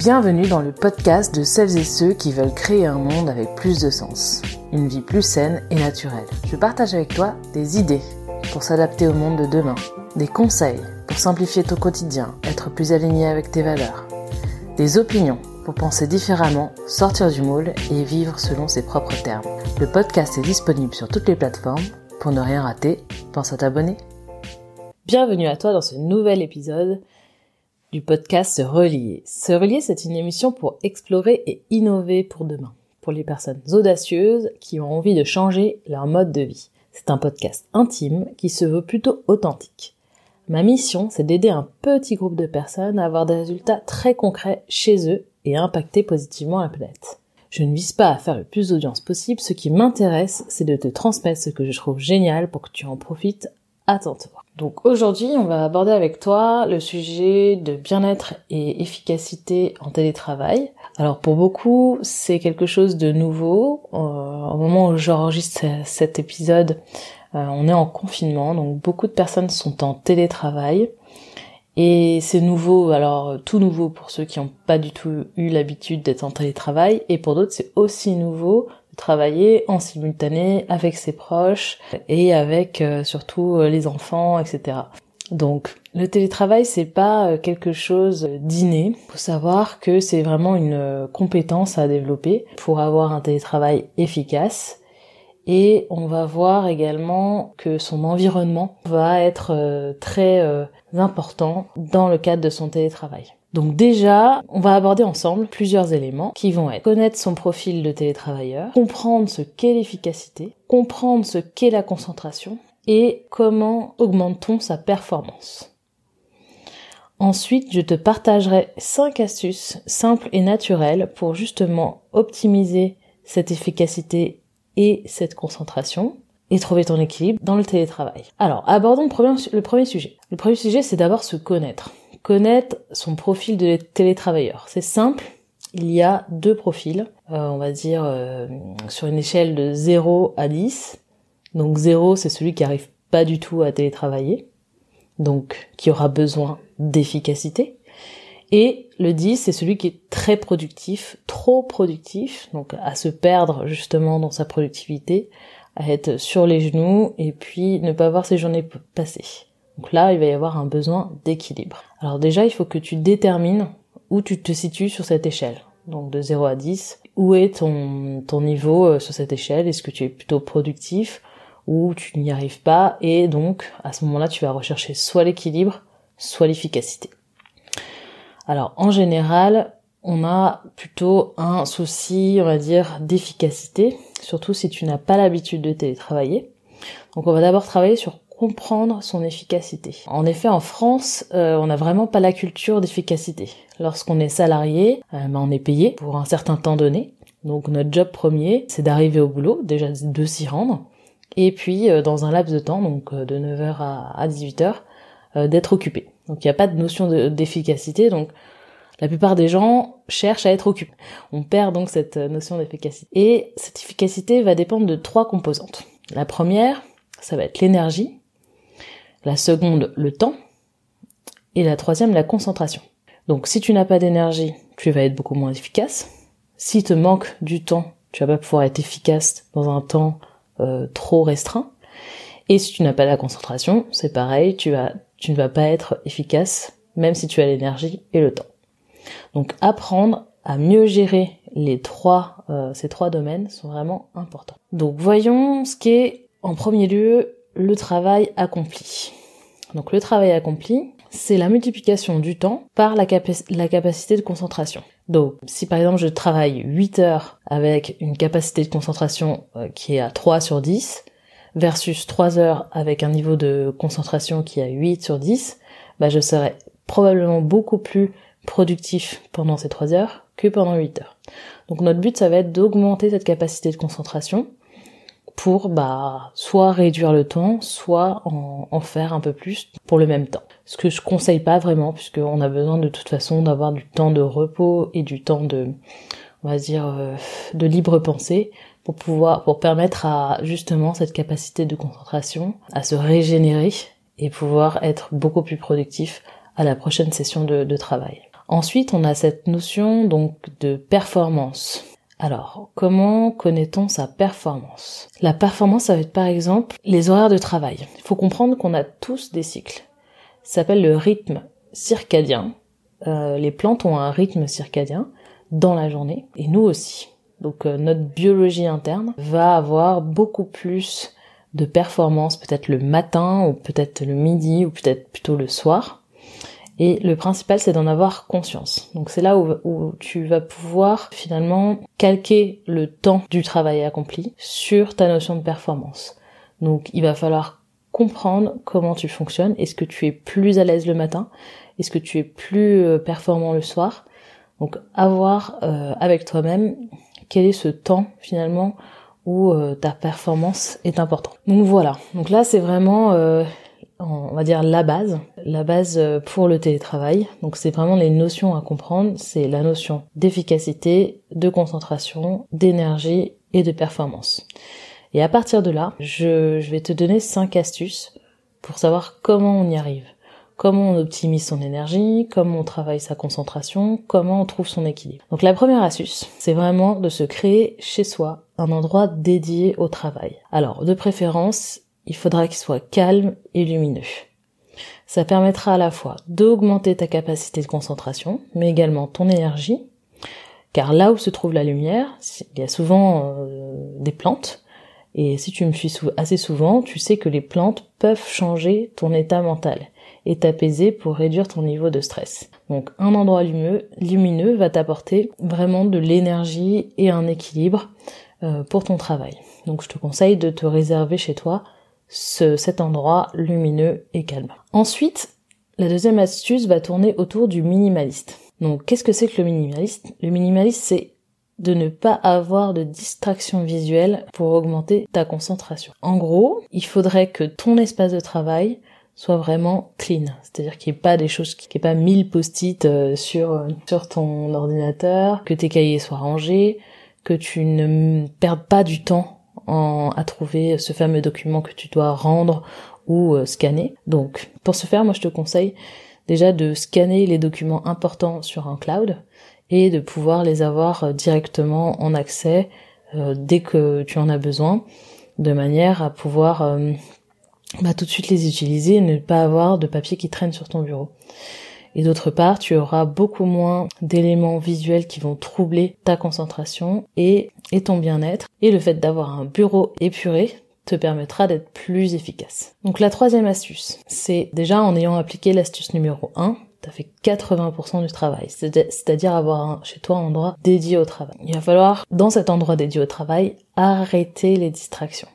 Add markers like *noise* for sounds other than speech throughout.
Bienvenue dans le podcast de celles et ceux qui veulent créer un monde avec plus de sens, une vie plus saine et naturelle. Je partage avec toi des idées pour s'adapter au monde de demain, des conseils pour simplifier ton quotidien, être plus aligné avec tes valeurs, des opinions pour penser différemment, sortir du moule et vivre selon ses propres termes. Le podcast est disponible sur toutes les plateformes. Pour ne rien rater, pense à t'abonner. Bienvenue à toi dans ce nouvel épisode du podcast Se Relier. Se Relier, c'est une émission pour explorer et innover pour demain, pour les personnes audacieuses qui ont envie de changer leur mode de vie. C'est un podcast intime qui se veut plutôt authentique. Ma mission, c'est d'aider un petit groupe de personnes à avoir des résultats très concrets chez eux et impacter positivement la planète. Je ne vise pas à faire le plus d'audience possible, ce qui m'intéresse, c'est de te transmettre ce que je trouve génial pour que tu en profites à ton tour. Donc aujourd'hui, on va aborder avec toi le sujet de bien-être et efficacité en télétravail. Alors pour beaucoup, c'est quelque chose de nouveau. Euh, au moment où j'enregistre cet épisode, euh, on est en confinement, donc beaucoup de personnes sont en télétravail. Et c'est nouveau, alors tout nouveau pour ceux qui n'ont pas du tout eu l'habitude d'être en télétravail, et pour d'autres c'est aussi nouveau travailler en simultané avec ses proches et avec euh, surtout euh, les enfants, etc. Donc le télétravail c'est pas euh, quelque chose d'inné. Faut savoir que c'est vraiment une compétence à développer pour avoir un télétravail efficace. Et on va voir également que son environnement va être très important dans le cadre de son télétravail. Donc déjà, on va aborder ensemble plusieurs éléments qui vont être connaître son profil de télétravailleur, comprendre ce qu'est l'efficacité, comprendre ce qu'est la concentration et comment augmente-t-on sa performance. Ensuite, je te partagerai 5 astuces simples et naturelles pour justement optimiser cette efficacité et cette concentration et trouver ton équilibre dans le télétravail. Alors, abordons le premier, le premier sujet. Le premier sujet, c'est d'abord se connaître connaître son profil de télétravailleur. C'est simple, il y a deux profils, euh, on va dire euh, sur une échelle de 0 à 10. Donc 0, c'est celui qui arrive pas du tout à télétravailler, donc qui aura besoin d'efficacité. Et le 10, c'est celui qui est très productif, trop productif, donc à se perdre justement dans sa productivité, à être sur les genoux et puis ne pas voir ses journées passer. Donc là, il va y avoir un besoin d'équilibre. Alors déjà, il faut que tu détermines où tu te situes sur cette échelle. Donc de 0 à 10, où est ton, niveau euh, sur cette échelle? Est-ce que tu es plutôt productif ou tu n'y arrives pas? Et donc, à ce moment-là, tu vas rechercher soit l'équilibre, soit l'efficacité. Alors en général, on a plutôt un souci, on va dire, d'efficacité, surtout si tu n'as pas l'habitude de télétravailler. Donc on va d'abord travailler sur comprendre son efficacité. En effet, en France, euh, on n'a vraiment pas la culture d'efficacité. Lorsqu'on est salarié, euh, ben, on est payé pour un certain temps donné. Donc notre job premier, c'est d'arriver au boulot, déjà de s'y rendre, et puis euh, dans un laps de temps, donc de 9h à, 18h, d'être occupé. Donc il n'y a pas de notion d'efficacité, donc la plupart des gens cherchent à être occupés. On perd donc cette notion d'efficacité. Et cette efficacité va dépendre de trois composantes. La première, ça va être l'énergie, la seconde le temps, et la troisième la concentration. Donc si tu n'as pas d'énergie, tu vas être beaucoup moins efficace. Si te manque du temps, tu vas pas pouvoir être efficace dans un temps euh, trop restreint. Et si tu n'as pas la concentration, c'est pareil, tu, vas, tu ne vas pas être efficace même si tu as l'énergie et le temps. Donc apprendre à mieux gérer les trois, euh, ces trois domaines sont vraiment importants. Donc voyons ce qu'est en premier lieu le travail accompli. Donc le travail accompli, c'est la multiplication du temps par la, capacité de concentration. Donc si par exemple je travaille 8 heures avec une capacité de concentration euh, qui est à 3 sur 10, versus 3 heures avec un niveau de concentration qui est à 8 sur 10, bah je serai probablement beaucoup plus productif pendant ces 3 heures que pendant 8 heures. Donc notre but ça va être d'augmenter cette capacité de concentration pour bah soit réduire le temps, soit en, faire un peu plus pour le même temps. Ce que je conseille pas vraiment, puisqu'on a besoin de toute façon d'avoir du temps de repos et du temps de, on va dire, euh, de libre pensée pour pouvoir, pour permettre à justement cette capacité de concentration à se régénérer et pouvoir être beaucoup plus productif à la prochaine session de, de travail. Ensuite, on a cette notion donc de performance. Alors, comment connaît-on sa performance? La performance, ça va être par exemple les horaires de travail. Il faut comprendre qu'on a tous des cycles. Ça s'appelle le rythme circadien. Euh, les plantes ont un rythme circadien dans la journée, et nous aussi. Donc euh, notre biologie interne va avoir beaucoup plus de performance peut-être le matin ou peut-être le midi ou peut-être plutôt le soir et le principal, c'est d'en avoir conscience. Donc c'est là où, tu vas pouvoir finalement calquer le temps du travail accompli sur ta notion de performance. Donc il va falloir comprendre comment tu fonctionnes. Est-ce que tu es plus à l'aise le matin? Est-ce que tu es plus euh, performant le soir? Donc avoir euh, avec toi-même quel est ce temps finalement où euh, ta performance est importante. Donc voilà. Donc là c'est vraiment on va dire la base, la base euh, pour le télétravail. Donc c'est vraiment les notions à comprendre, c'est la notion d'efficacité, de concentration, d'énergie et de performance. Et à partir de là, je, vais te donner cinq astuces pour savoir comment on y arrive, comment on optimise son énergie, comment on travaille sa concentration, comment on trouve son équilibre. Donc la première astuce, c'est vraiment de se créer chez soi un endroit dédié au travail. Alors de préférence, il faudra qu'il soit calme et lumineux. Ça permettra à la fois d'augmenter ta capacité de concentration, mais également ton énergie, car là où se trouve la lumière, il y a souvent euh, des plantes, et si tu me suis assez souvent, tu sais que les plantes peuvent changer ton état mental et t'apaiser pour réduire ton niveau de stress. Donc un endroit lumineux, va t'apporter vraiment de l'énergie et un équilibre euh, pour ton travail. Donc je te conseille de te réserver chez toi cet endroit lumineux et calme. Ensuite, la deuxième astuce va tourner autour du minimaliste. Donc, qu'est-ce que c'est que le minimaliste? Le minimaliste, c'est de ne pas avoir de distraction visuelle pour augmenter ta concentration. En gros, il faudrait que ton espace de travail soit vraiment clean, c'est-à-dire qu'il n'y ait pas des choses, qu'il n'y ait pas mille post-it euh, sur sur ton ordinateur, que tes cahiers soient rangés, que tu ne perdes pas du temps à trouver ce fameux document que tu dois rendre ou euh, scanner. Donc pour ce faire, moi je te conseille déjà de scanner les documents importants sur un cloud et de pouvoir les avoir euh, directement en accès euh, dès que tu en as besoin, de manière à pouvoir bah, tout de suite les utiliser et ne pas avoir de papier qui traîne sur ton bureau. Et d'autre part, tu auras beaucoup moins d'éléments visuels qui vont troubler ta concentration et, ton bien-être. Et le fait d'avoir un bureau épuré te permettra d'être plus efficace. Donc la troisième astuce, c'est déjà en ayant appliqué l'astuce numéro 1, t'as fait 80% du travail, c'est-à-dire avoir chez toi un endroit dédié au travail. Il va falloir, dans cet endroit dédié au travail, arrêter les distractions.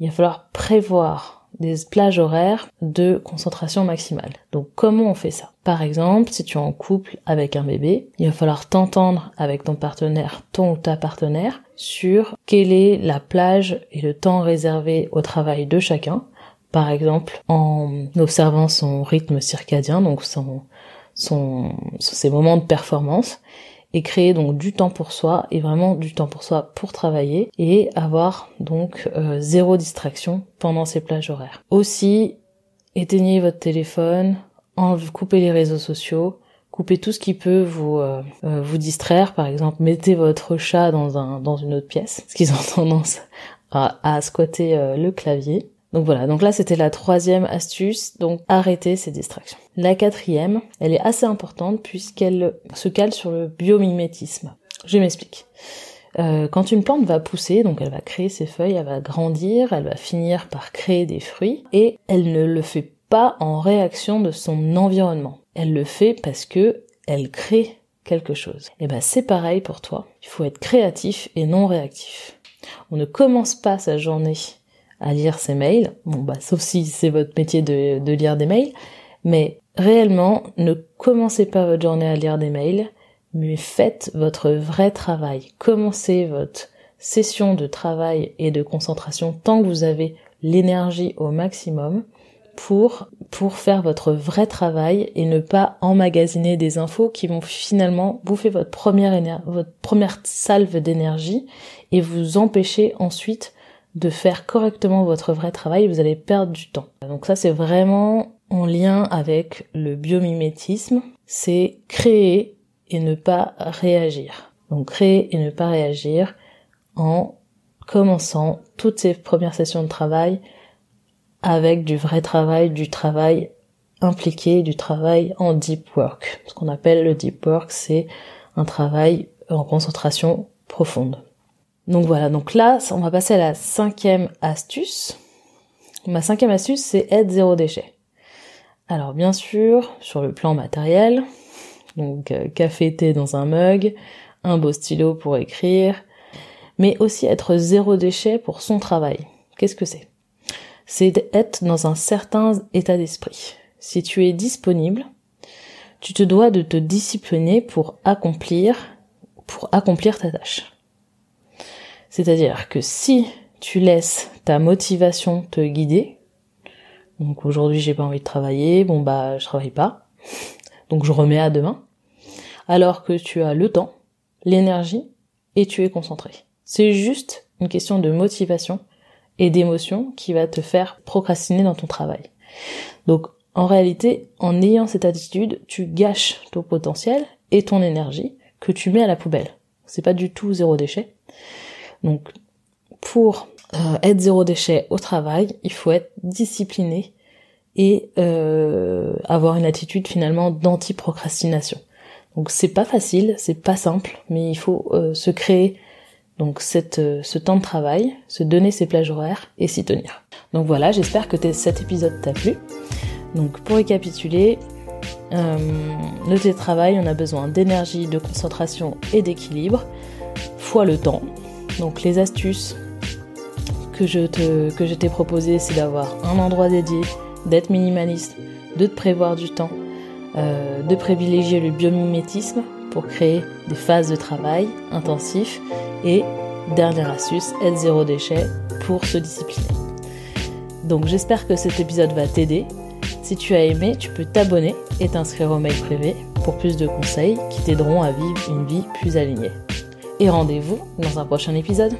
Il va falloir prévoir des plages horaires de concentration maximale. Donc comment on fait ça? Par exemple, si tu es en couple avec un bébé, il va falloir t'entendre avec ton partenaire, ton ou ta partenaire, sur quelle est la plage et le temps réservé au travail de chacun. Par exemple, en observant son rythme circadien, donc son, son, ses moments de performance, et créer donc du temps pour soi et vraiment du temps pour soi pour travailler et avoir donc euh, zéro distraction pendant ces plages horaires. Aussi, éteignez votre téléphone, coupez les réseaux sociaux, coupez tout ce qui peut vous euh, euh, vous distraire. Par exemple, mettez votre chat dans un une autre pièce, parce qu'ils *laughs* ont tendance à squatter le clavier. Donc voilà, donc là c'était la troisième astuce, donc arrêter ces distractions. La quatrième, elle est assez importante puisqu'elle se cale sur le biomimétisme. Je m'explique. Euh, quand une plante va pousser, donc elle va créer ses feuilles, elle va grandir, elle va finir par créer des fruits, et elle ne le fait pas en réaction de son environnement. Elle le fait parce que elle crée quelque chose. Et ben c'est pareil pour toi. Il faut être créatif et non réactif. On ne commence pas sa journée à lire ses mails. Bon bah sauf si c'est votre métier de, de lire des mails, mais réellement ne commencez pas votre journée à lire des mails, mais faites votre vrai travail. Commencez votre session de travail et de concentration tant que vous avez l'énergie au maximum pour pour faire votre vrai travail et ne pas emmagasiner des infos qui vont finalement bouffer votre première votre première salve d'énergie et vous empêcher ensuite de faire correctement votre vrai travail, vous allez perdre du temps. Donc ça c'est vraiment en lien avec le biomimétisme. c'est créer et ne pas réagir. Donc créer et ne pas réagir en commençant toutes ces premières sessions de travail avec du vrai travail, du travail impliqué, du travail en deep work. Ce qu'on appelle le deep work, c'est un travail en concentration profonde. Donc voilà, donc là, on va passer à la cinquième astuce. Ma cinquième astuce, c'est être zéro déchet. Alors bien sûr, sur le plan matériel, donc euh, café, thé dans un mug, un beau stylo pour écrire, mais aussi être zéro déchet pour son travail. Qu'est-ce que c'est? C'est d'être dans un certain état d'esprit. Si tu es disponible, tu te dois de te discipliner pour accomplir, pour accomplir ta tâche. C'est-à-dire que si tu laisses ta motivation te guider, donc aujourd'hui j'ai pas envie de travailler, bon bah je travaille pas, donc je remets à demain, alors que tu as le temps, l'énergie et tu es concentré. C'est juste une question de motivation et d'émotion qui va te faire procrastiner dans ton travail. Donc en réalité, en ayant cette attitude, tu gâches ton potentiel et ton énergie que tu mets à la poubelle. C'est pas du tout zéro déchet. Donc pour euh, être zéro déchet au travail, il faut être discipliné et euh, avoir une attitude finalement d'anti-procrastination. Donc c'est pas facile, c'est pas simple, mais il faut euh, se créer donc euh, ce temps de travail, se donner ses plages horaires et s'y tenir. Donc voilà, j'espère que cet épisode t'a plu. Donc pour récapituler, le télétravail, on a besoin d'énergie, de concentration et d'équilibre, fois le temps. Donc les astuces que je t'ai proposées, c'est d'avoir un endroit dédié, d'être minimaliste, de te prévoir du temps, euh, de privilégier le biomimétisme pour créer des phases de travail intensifs et dernière astuce, être zéro déchet pour se discipliner. Donc j'espère que cet épisode va t'aider. Si tu as aimé, tu peux t'abonner et t'inscrire au mail privé pour plus de conseils qui t'aideront à vivre une vie plus alignée. Et rendez-vous dans un prochain épisode.